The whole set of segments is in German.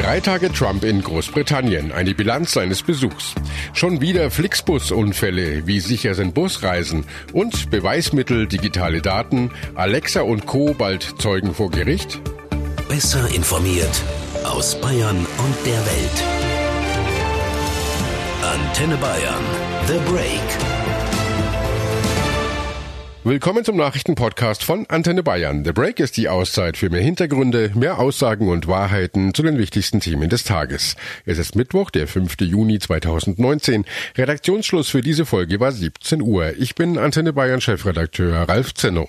Drei Tage Trump in Großbritannien, eine Bilanz seines Besuchs. Schon wieder Flixbus-Unfälle, wie sicher sind Busreisen und Beweismittel, digitale Daten, Alexa und Co. bald Zeugen vor Gericht? Besser informiert aus Bayern und der Welt. Antenne Bayern, The Break. Willkommen zum Nachrichtenpodcast von Antenne Bayern. The Break ist die Auszeit für mehr Hintergründe, mehr Aussagen und Wahrheiten zu den wichtigsten Themen des Tages. Es ist Mittwoch, der 5. Juni 2019. Redaktionsschluss für diese Folge war 17 Uhr. Ich bin Antenne Bayern Chefredakteur Ralf Zenno.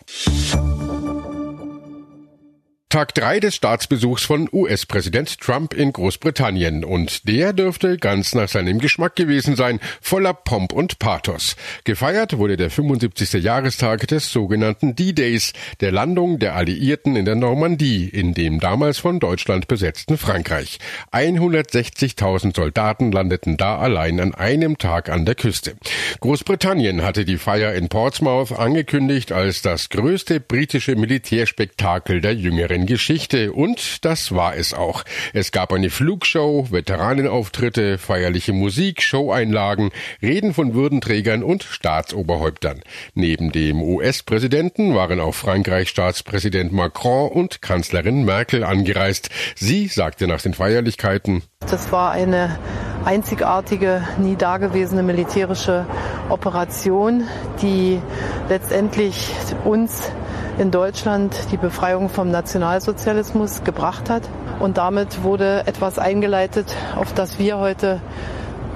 Tag drei des Staatsbesuchs von US-Präsident Trump in Großbritannien und der dürfte ganz nach seinem Geschmack gewesen sein, voller Pomp und Pathos. Gefeiert wurde der 75. Jahrestag des sogenannten D-Days, der Landung der Alliierten in der Normandie, in dem damals von Deutschland besetzten Frankreich. 160.000 Soldaten landeten da allein an einem Tag an der Küste. Großbritannien hatte die Feier in Portsmouth angekündigt als das größte britische Militärspektakel der jüngeren in Geschichte und das war es auch. Es gab eine Flugshow, Veteranenauftritte, feierliche Musik, Showeinlagen, Reden von Würdenträgern und Staatsoberhäuptern. Neben dem US-Präsidenten waren auch Frankreichs Staatspräsident Macron und Kanzlerin Merkel angereist. Sie sagte nach den Feierlichkeiten, das war eine einzigartige, nie dagewesene militärische Operation, die letztendlich uns in Deutschland die Befreiung vom Nationalsozialismus gebracht hat. Und damit wurde etwas eingeleitet, auf das wir heute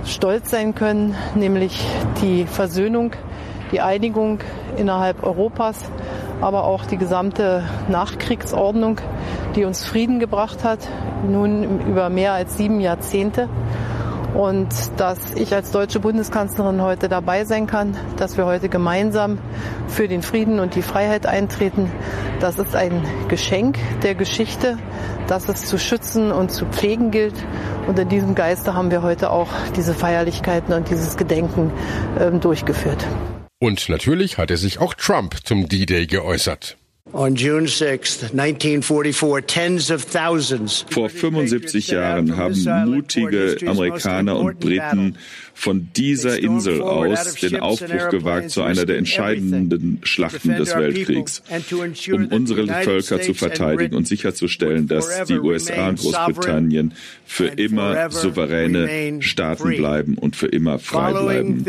stolz sein können, nämlich die Versöhnung, die Einigung innerhalb Europas, aber auch die gesamte Nachkriegsordnung, die uns Frieden gebracht hat, nun über mehr als sieben Jahrzehnte und dass ich als deutsche Bundeskanzlerin heute dabei sein kann, dass wir heute gemeinsam für den Frieden und die Freiheit eintreten. Das ist ein Geschenk der Geschichte, das es zu schützen und zu pflegen gilt. Und in diesem Geiste haben wir heute auch diese Feierlichkeiten und dieses Gedenken äh, durchgeführt. Und natürlich hatte sich auch Trump zum D-Day geäußert. On June 6, 1944, tens of thousands Vor 75 Jahren haben mutige Amerikaner und Briten von dieser Insel aus den Aufbruch gewagt zu einer der entscheidenden Schlachten des Weltkriegs, um unsere Völker zu verteidigen und sicherzustellen, dass die USA und Großbritannien für immer souveräne Staaten bleiben und für immer frei bleiben.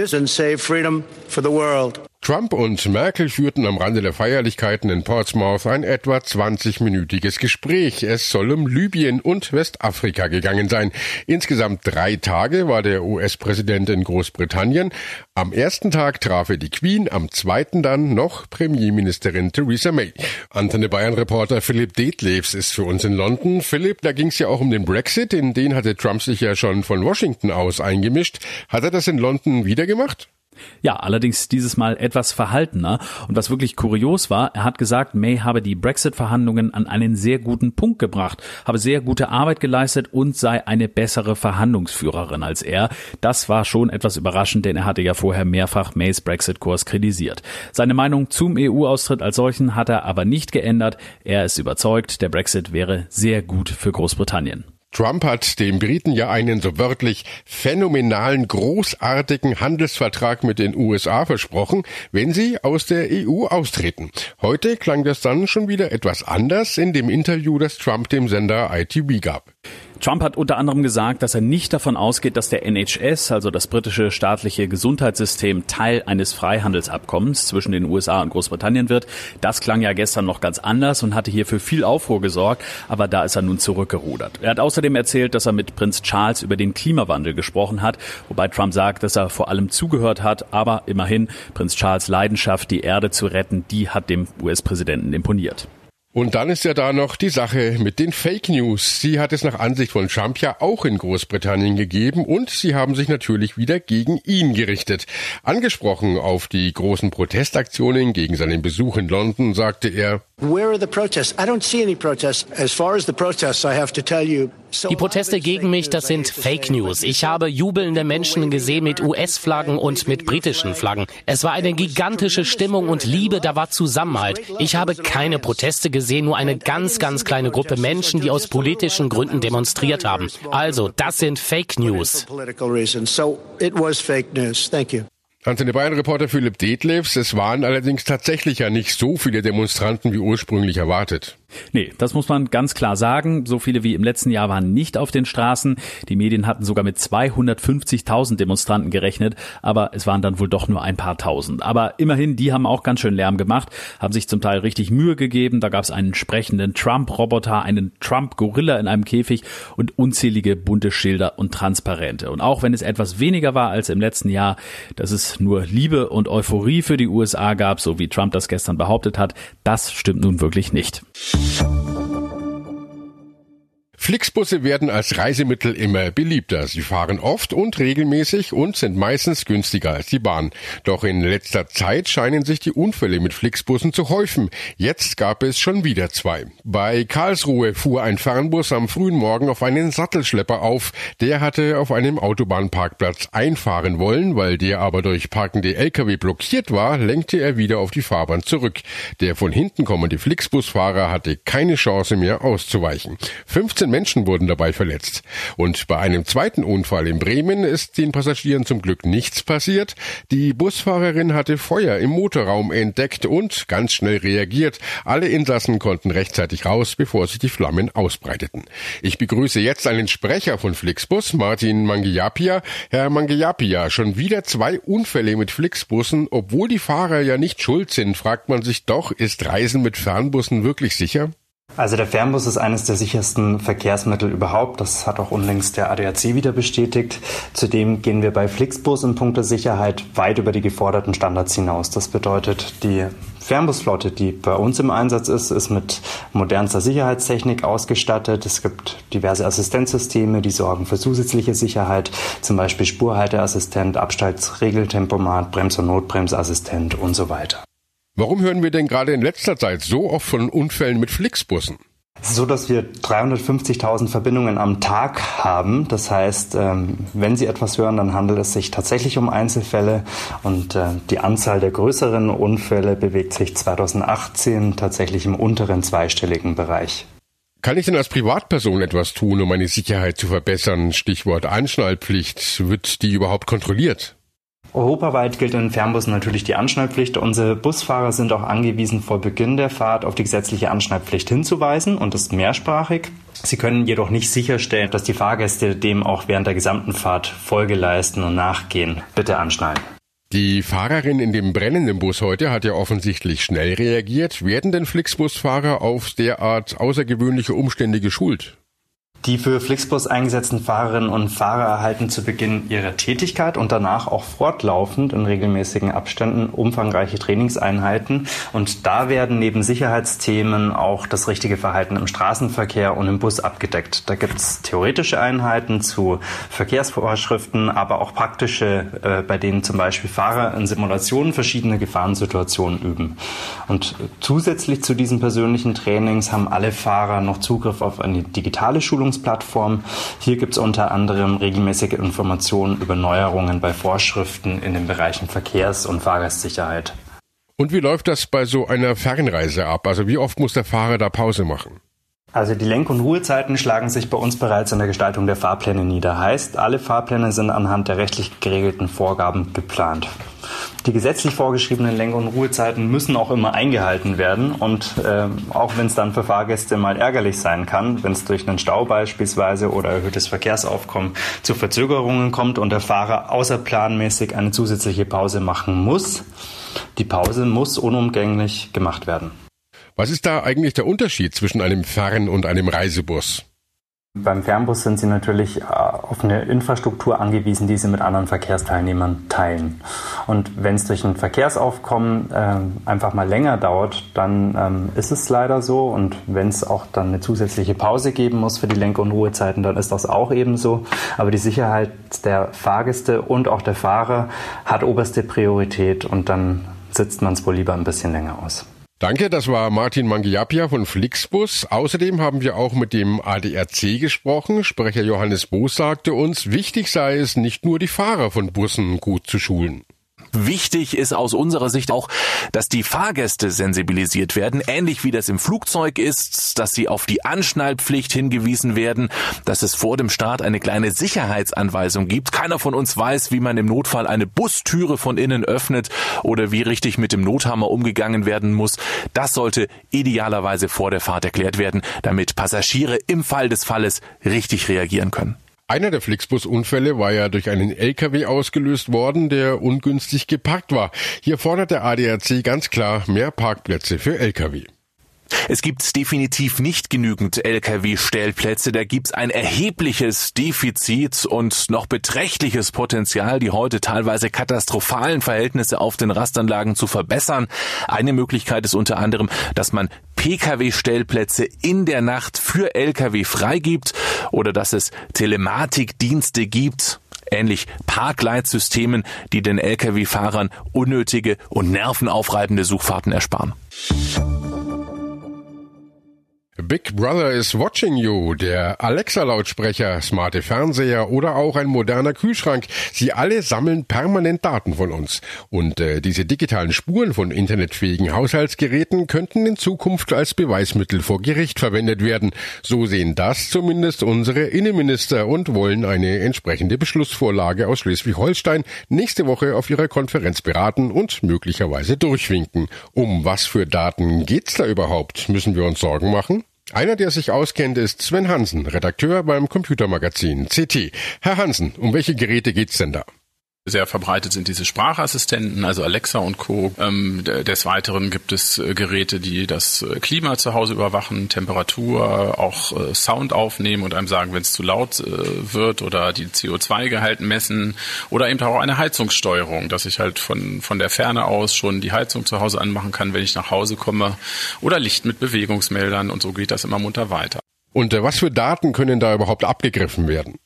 Trump und Merkel führten am Rande der Feierlichkeiten in Portsmouth ein etwa 20-minütiges Gespräch. Es soll um Libyen und Westafrika gegangen sein. Insgesamt drei Tage war der US-Präsident in Großbritannien. Am ersten Tag traf er die Queen, am zweiten dann noch Premierministerin Theresa May. Antenne Bayern-Reporter Philipp Detlefs ist für uns in London. Philipp, da ging es ja auch um den Brexit, in den hatte Trump sich ja schon von Washington aus eingemischt. Hat er das in London wieder gemacht? Ja, allerdings dieses Mal etwas verhaltener. Und was wirklich kurios war, er hat gesagt, May habe die Brexit-Verhandlungen an einen sehr guten Punkt gebracht, habe sehr gute Arbeit geleistet und sei eine bessere Verhandlungsführerin als er. Das war schon etwas überraschend, denn er hatte ja vorher mehrfach Mays Brexit-Kurs kritisiert. Seine Meinung zum EU-Austritt als solchen hat er aber nicht geändert. Er ist überzeugt, der Brexit wäre sehr gut für Großbritannien. Trump hat den Briten ja einen so wörtlich phänomenalen, großartigen Handelsvertrag mit den USA versprochen, wenn sie aus der EU austreten. Heute klang das dann schon wieder etwas anders in dem Interview, das Trump dem Sender ITV gab. Trump hat unter anderem gesagt, dass er nicht davon ausgeht, dass der NHS, also das britische staatliche Gesundheitssystem, Teil eines Freihandelsabkommens zwischen den USA und Großbritannien wird. Das klang ja gestern noch ganz anders und hatte hier für viel Aufruhr gesorgt, aber da ist er nun zurückgerudert. Er hat außerdem erzählt, dass er mit Prinz Charles über den Klimawandel gesprochen hat, wobei Trump sagt, dass er vor allem zugehört hat, aber immerhin Prinz Charles Leidenschaft, die Erde zu retten, die hat dem US-Präsidenten imponiert. Und dann ist ja da noch die Sache mit den Fake News. Sie hat es nach Ansicht von Trump ja auch in Großbritannien gegeben und sie haben sich natürlich wieder gegen ihn gerichtet. Angesprochen auf die großen Protestaktionen gegen seinen Besuch in London sagte er, Die Proteste gegen mich, das sind Fake News. Ich habe jubelnde Menschen gesehen mit US-Flaggen und mit britischen Flaggen. Es war eine gigantische Stimmung und Liebe, da war Zusammenhalt. Ich habe keine Proteste gesehen, nur eine ganz, ganz kleine Gruppe Menschen, die aus politischen Gründen demonstriert haben. Also, das sind Fake News. Antenne Bayern-Reporter Philipp Detlefs. Es waren allerdings tatsächlich ja nicht so viele Demonstranten wie ursprünglich erwartet. Nee, das muss man ganz klar sagen. So viele wie im letzten Jahr waren nicht auf den Straßen. Die Medien hatten sogar mit 250.000 Demonstranten gerechnet, aber es waren dann wohl doch nur ein paar tausend. Aber immerhin, die haben auch ganz schön Lärm gemacht, haben sich zum Teil richtig Mühe gegeben. Da gab es einen sprechenden Trump-Roboter, einen Trump-Gorilla in einem Käfig und unzählige bunte Schilder und Transparente. Und auch wenn es etwas weniger war als im letzten Jahr, dass es nur Liebe und Euphorie für die USA gab, so wie Trump das gestern behauptet hat, das stimmt nun wirklich nicht. Flixbusse werden als Reisemittel immer beliebter. Sie fahren oft und regelmäßig und sind meistens günstiger als die Bahn. Doch in letzter Zeit scheinen sich die Unfälle mit Flixbussen zu häufen. Jetzt gab es schon wieder zwei. Bei Karlsruhe fuhr ein Fernbus am frühen Morgen auf einen Sattelschlepper auf. Der hatte auf einem Autobahnparkplatz einfahren wollen, weil der aber durch parkende Lkw blockiert war, lenkte er wieder auf die Fahrbahn zurück. Der von hinten kommende Flixbusfahrer hatte keine Chance mehr auszuweichen. 15 Menschen wurden dabei verletzt. Und bei einem zweiten Unfall in Bremen ist den Passagieren zum Glück nichts passiert. Die Busfahrerin hatte Feuer im Motorraum entdeckt und ganz schnell reagiert. Alle Insassen konnten rechtzeitig raus, bevor sich die Flammen ausbreiteten. Ich begrüße jetzt einen Sprecher von Flixbus, Martin Mangiapia. Herr Mangiapia, schon wieder zwei Unfälle mit Flixbussen. Obwohl die Fahrer ja nicht schuld sind, fragt man sich doch, ist Reisen mit Fernbussen wirklich sicher? Also der Fernbus ist eines der sichersten Verkehrsmittel überhaupt. Das hat auch unlängst der ADAC wieder bestätigt. Zudem gehen wir bei Flixbus in puncto Sicherheit weit über die geforderten Standards hinaus. Das bedeutet, die Fernbusflotte, die bei uns im Einsatz ist, ist mit modernster Sicherheitstechnik ausgestattet. Es gibt diverse Assistenzsysteme, die sorgen für zusätzliche Sicherheit, zum Beispiel Spurhalteassistent, Abstaltsregeltempomat, Brems- und Notbremsassistent und so weiter. Warum hören wir denn gerade in letzter Zeit so oft von Unfällen mit Flixbussen? Es ist so, dass wir 350.000 Verbindungen am Tag haben. Das heißt, ähm, wenn Sie etwas hören, dann handelt es sich tatsächlich um Einzelfälle und äh, die Anzahl der größeren Unfälle bewegt sich 2018 tatsächlich im unteren zweistelligen Bereich. Kann ich denn als Privatperson etwas tun, um meine Sicherheit zu verbessern? Stichwort Anschnallpflicht. Wird die überhaupt kontrolliert? Europaweit gilt in Fernbussen natürlich die Anschnallpflicht. Unsere Busfahrer sind auch angewiesen, vor Beginn der Fahrt auf die gesetzliche Anschnallpflicht hinzuweisen und ist mehrsprachig. Sie können jedoch nicht sicherstellen, dass die Fahrgäste dem auch während der gesamten Fahrt Folge leisten und nachgehen. Bitte anschnallen. Die Fahrerin in dem brennenden Bus heute hat ja offensichtlich schnell reagiert. Werden denn Flixbusfahrer auf derart außergewöhnliche Umstände geschult? Die für Flixbus eingesetzten Fahrerinnen und Fahrer erhalten zu Beginn ihrer Tätigkeit und danach auch fortlaufend in regelmäßigen Abständen umfangreiche Trainingseinheiten. Und da werden neben Sicherheitsthemen auch das richtige Verhalten im Straßenverkehr und im Bus abgedeckt. Da gibt es theoretische Einheiten zu Verkehrsvorschriften, aber auch praktische, äh, bei denen zum Beispiel Fahrer in Simulationen verschiedene Gefahrensituationen üben. Und zusätzlich zu diesen persönlichen Trainings haben alle Fahrer noch Zugriff auf eine digitale Schulung Forschungsplattform. Hier gibt es unter anderem regelmäßige Informationen über Neuerungen bei Vorschriften in den Bereichen Verkehrs- und Fahrgastsicherheit. Und wie läuft das bei so einer Fernreise ab? Also wie oft muss der Fahrer da Pause machen? Also die Lenk- und Ruhezeiten schlagen sich bei uns bereits in der Gestaltung der Fahrpläne nieder. Heißt, alle Fahrpläne sind anhand der rechtlich geregelten Vorgaben geplant. Die gesetzlich vorgeschriebenen Lenk- und Ruhezeiten müssen auch immer eingehalten werden. Und äh, auch wenn es dann für Fahrgäste mal ärgerlich sein kann, wenn es durch einen Stau beispielsweise oder erhöhtes Verkehrsaufkommen zu Verzögerungen kommt und der Fahrer außerplanmäßig eine zusätzliche Pause machen muss, die Pause muss unumgänglich gemacht werden. Was ist da eigentlich der Unterschied zwischen einem Fern- und einem Reisebus? Beim Fernbus sind Sie natürlich äh, auf eine Infrastruktur angewiesen, die Sie mit anderen Verkehrsteilnehmern teilen. Und wenn es durch ein Verkehrsaufkommen äh, einfach mal länger dauert, dann ähm, ist es leider so. Und wenn es auch dann eine zusätzliche Pause geben muss für die Lenk- und Ruhezeiten, dann ist das auch ebenso. Aber die Sicherheit der Fahrgäste und auch der Fahrer hat oberste Priorität und dann sitzt man es wohl lieber ein bisschen länger aus. Danke, das war Martin Mangiapia von Flixbus. Außerdem haben wir auch mit dem ADRC gesprochen. Sprecher Johannes Boos sagte uns, wichtig sei es, nicht nur die Fahrer von Bussen gut zu schulen. Wichtig ist aus unserer Sicht auch, dass die Fahrgäste sensibilisiert werden, ähnlich wie das im Flugzeug ist, dass sie auf die Anschnallpflicht hingewiesen werden, dass es vor dem Start eine kleine Sicherheitsanweisung gibt. Keiner von uns weiß, wie man im Notfall eine Bustüre von innen öffnet oder wie richtig mit dem Nothammer umgegangen werden muss. Das sollte idealerweise vor der Fahrt erklärt werden, damit Passagiere im Fall des Falles richtig reagieren können. Einer der Flixbus-Unfälle war ja durch einen LKW ausgelöst worden, der ungünstig geparkt war. Hier fordert der ADAC ganz klar mehr Parkplätze für LKW. Es gibt definitiv nicht genügend Lkw-Stellplätze. Da gibt's ein erhebliches Defizit und noch beträchtliches Potenzial, die heute teilweise katastrophalen Verhältnisse auf den Rastanlagen zu verbessern. Eine Möglichkeit ist unter anderem, dass man Pkw-Stellplätze in der Nacht für Lkw freigibt oder dass es Telematikdienste gibt, ähnlich Parkleitsystemen, die den Lkw-Fahrern unnötige und nervenaufreibende Suchfahrten ersparen. Big Brother is watching you, der Alexa-Lautsprecher, smarte Fernseher oder auch ein moderner Kühlschrank. Sie alle sammeln permanent Daten von uns. Und äh, diese digitalen Spuren von internetfähigen Haushaltsgeräten könnten in Zukunft als Beweismittel vor Gericht verwendet werden. So sehen das zumindest unsere Innenminister und wollen eine entsprechende Beschlussvorlage aus Schleswig-Holstein nächste Woche auf ihrer Konferenz beraten und möglicherweise durchwinken. Um was für Daten geht's da überhaupt? Müssen wir uns Sorgen machen? Einer, der sich auskennt, ist Sven Hansen, Redakteur beim Computermagazin CT. Herr Hansen, um welche Geräte geht's denn da? Sehr verbreitet sind diese Sprachassistenten, also Alexa und Co. Ähm, des Weiteren gibt es äh, Geräte, die das äh, Klima zu Hause überwachen, Temperatur, auch äh, Sound aufnehmen und einem sagen, wenn es zu laut äh, wird oder die CO2-Gehalt messen oder eben auch eine Heizungssteuerung, dass ich halt von, von der Ferne aus schon die Heizung zu Hause anmachen kann, wenn ich nach Hause komme oder Licht mit Bewegungsmeldern und so geht das immer munter weiter. Und äh, was für Daten können da überhaupt abgegriffen werden?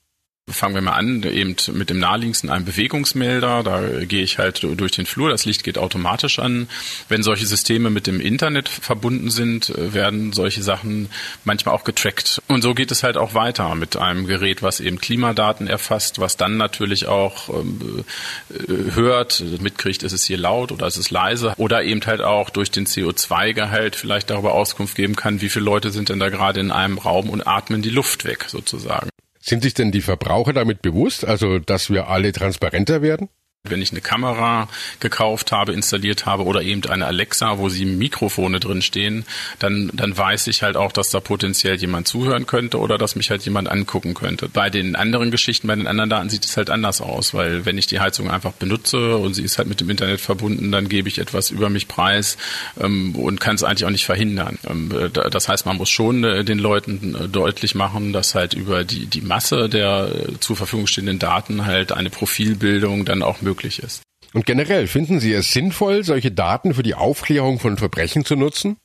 Fangen wir mal an, eben mit dem naheliegendsten einem Bewegungsmelder. Da gehe ich halt durch den Flur, das Licht geht automatisch an. Wenn solche Systeme mit dem Internet verbunden sind, werden solche Sachen manchmal auch getrackt. Und so geht es halt auch weiter mit einem Gerät, was eben Klimadaten erfasst, was dann natürlich auch ähm, äh, hört, mitkriegt, ist es hier laut oder ist es leise oder eben halt auch durch den CO2-Gehalt vielleicht darüber Auskunft geben kann, wie viele Leute sind denn da gerade in einem Raum und atmen die Luft weg sozusagen. Sind sich denn die Verbraucher damit bewusst, also dass wir alle transparenter werden? Wenn ich eine Kamera gekauft habe, installiert habe oder eben eine Alexa, wo sie Mikrofone drin stehen, dann, dann weiß ich halt auch, dass da potenziell jemand zuhören könnte oder dass mich halt jemand angucken könnte. Bei den anderen Geschichten, bei den anderen Daten sieht es halt anders aus, weil wenn ich die Heizung einfach benutze und sie ist halt mit dem Internet verbunden, dann gebe ich etwas über mich preis ähm, und kann es eigentlich auch nicht verhindern. Ähm, das heißt, man muss schon äh, den Leuten äh, deutlich machen, dass halt über die, die Masse der äh, zur Verfügung stehenden Daten halt eine Profilbildung dann auch möglich möglich ist. Und generell finden Sie es sinnvoll, solche Daten für die Aufklärung von Verbrechen zu nutzen?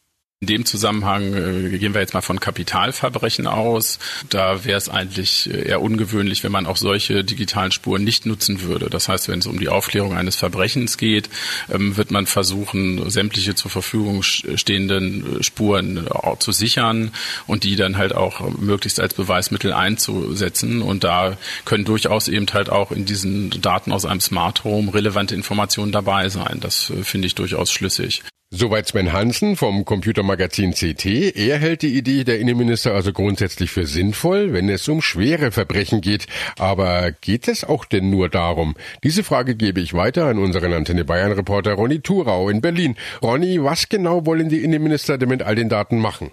In dem Zusammenhang äh, gehen wir jetzt mal von Kapitalverbrechen aus. Da wäre es eigentlich äh, eher ungewöhnlich, wenn man auch solche digitalen Spuren nicht nutzen würde. Das heißt, wenn es um die Aufklärung eines Verbrechens geht, ähm, wird man versuchen, sämtliche zur Verfügung stehenden äh, Spuren zu sichern und die dann halt auch möglichst als Beweismittel einzusetzen. Und da können durchaus eben halt auch in diesen Daten aus einem Smart Home relevante Informationen dabei sein. Das finde ich durchaus schlüssig. Soweit Sven Hansen vom Computermagazin CT. Er hält die Idee der Innenminister also grundsätzlich für sinnvoll, wenn es um schwere Verbrechen geht. Aber geht es auch denn nur darum? Diese Frage gebe ich weiter an unseren Antenne Bayern Reporter Ronny Thurau in Berlin. Ronny, was genau wollen die Innenminister denn mit all den Daten machen?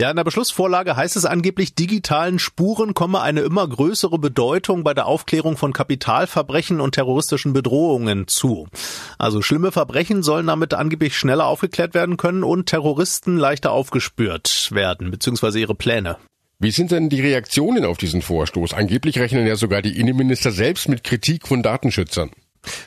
Ja, in der Beschlussvorlage heißt es angeblich, digitalen Spuren komme eine immer größere Bedeutung bei der Aufklärung von Kapitalverbrechen und terroristischen Bedrohungen zu. Also schlimme Verbrechen sollen damit angeblich schneller aufgeklärt werden können und Terroristen leichter aufgespürt werden, beziehungsweise ihre Pläne. Wie sind denn die Reaktionen auf diesen Vorstoß? Angeblich rechnen ja sogar die Innenminister selbst mit Kritik von Datenschützern.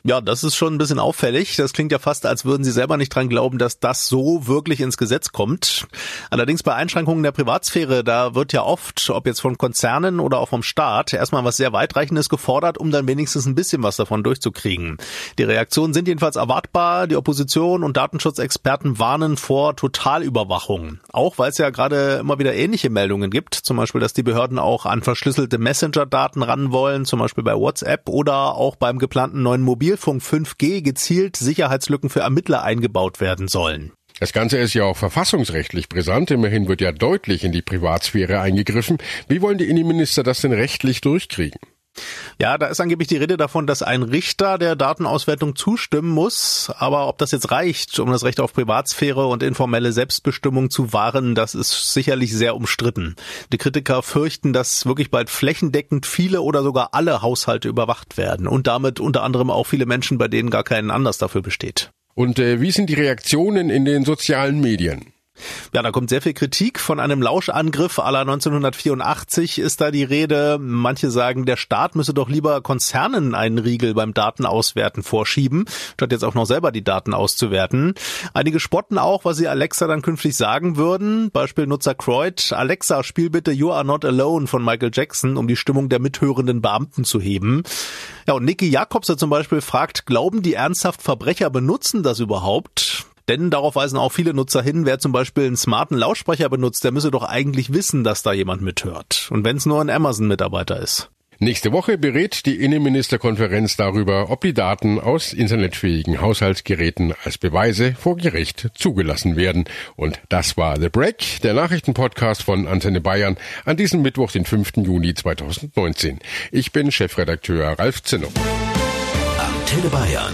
Ja, das ist schon ein bisschen auffällig. Das klingt ja fast, als würden Sie selber nicht dran glauben, dass das so wirklich ins Gesetz kommt. Allerdings bei Einschränkungen der Privatsphäre, da wird ja oft, ob jetzt von Konzernen oder auch vom Staat, erstmal was sehr weitreichendes gefordert, um dann wenigstens ein bisschen was davon durchzukriegen. Die Reaktionen sind jedenfalls erwartbar. Die Opposition und Datenschutzexperten warnen vor Totalüberwachung. Auch weil es ja gerade immer wieder ähnliche Meldungen gibt. Zum Beispiel, dass die Behörden auch an verschlüsselte Messenger-Daten ran wollen, zum Beispiel bei WhatsApp oder auch beim geplanten neuen Mobilfunk 5G gezielt Sicherheitslücken für Ermittler eingebaut werden sollen. Das Ganze ist ja auch verfassungsrechtlich brisant. Immerhin wird ja deutlich in die Privatsphäre eingegriffen. Wie wollen die Innenminister das denn rechtlich durchkriegen? Ja, da ist angeblich die Rede davon, dass ein Richter der Datenauswertung zustimmen muss. Aber ob das jetzt reicht, um das Recht auf Privatsphäre und informelle Selbstbestimmung zu wahren, das ist sicherlich sehr umstritten. Die Kritiker fürchten, dass wirklich bald flächendeckend viele oder sogar alle Haushalte überwacht werden und damit unter anderem auch viele Menschen, bei denen gar kein Anlass dafür besteht. Und äh, wie sind die Reaktionen in den sozialen Medien? Ja, da kommt sehr viel Kritik. Von einem Lauschangriff aller 1984 ist da die Rede. Manche sagen, der Staat müsse doch lieber Konzernen einen Riegel beim Datenauswerten vorschieben, statt jetzt auch noch selber die Daten auszuwerten. Einige spotten auch, was sie Alexa dann künftig sagen würden. Beispiel Nutzer Croyd. Alexa, spiel bitte You Are Not Alone von Michael Jackson, um die Stimmung der mithörenden Beamten zu heben. Ja, und Niki Jakobse zum Beispiel fragt, glauben die ernsthaft Verbrecher benutzen das überhaupt? Denn darauf weisen auch viele Nutzer hin, wer zum Beispiel einen smarten Lautsprecher benutzt, der müsse doch eigentlich wissen, dass da jemand mithört. Und wenn es nur ein Amazon-Mitarbeiter ist. Nächste Woche berät die Innenministerkonferenz darüber, ob die Daten aus internetfähigen Haushaltsgeräten als Beweise vor Gericht zugelassen werden. Und das war The Break, der Nachrichtenpodcast von Antenne Bayern an diesem Mittwoch, den 5. Juni 2019. Ich bin Chefredakteur Ralf Zinno. Antenne Bayern.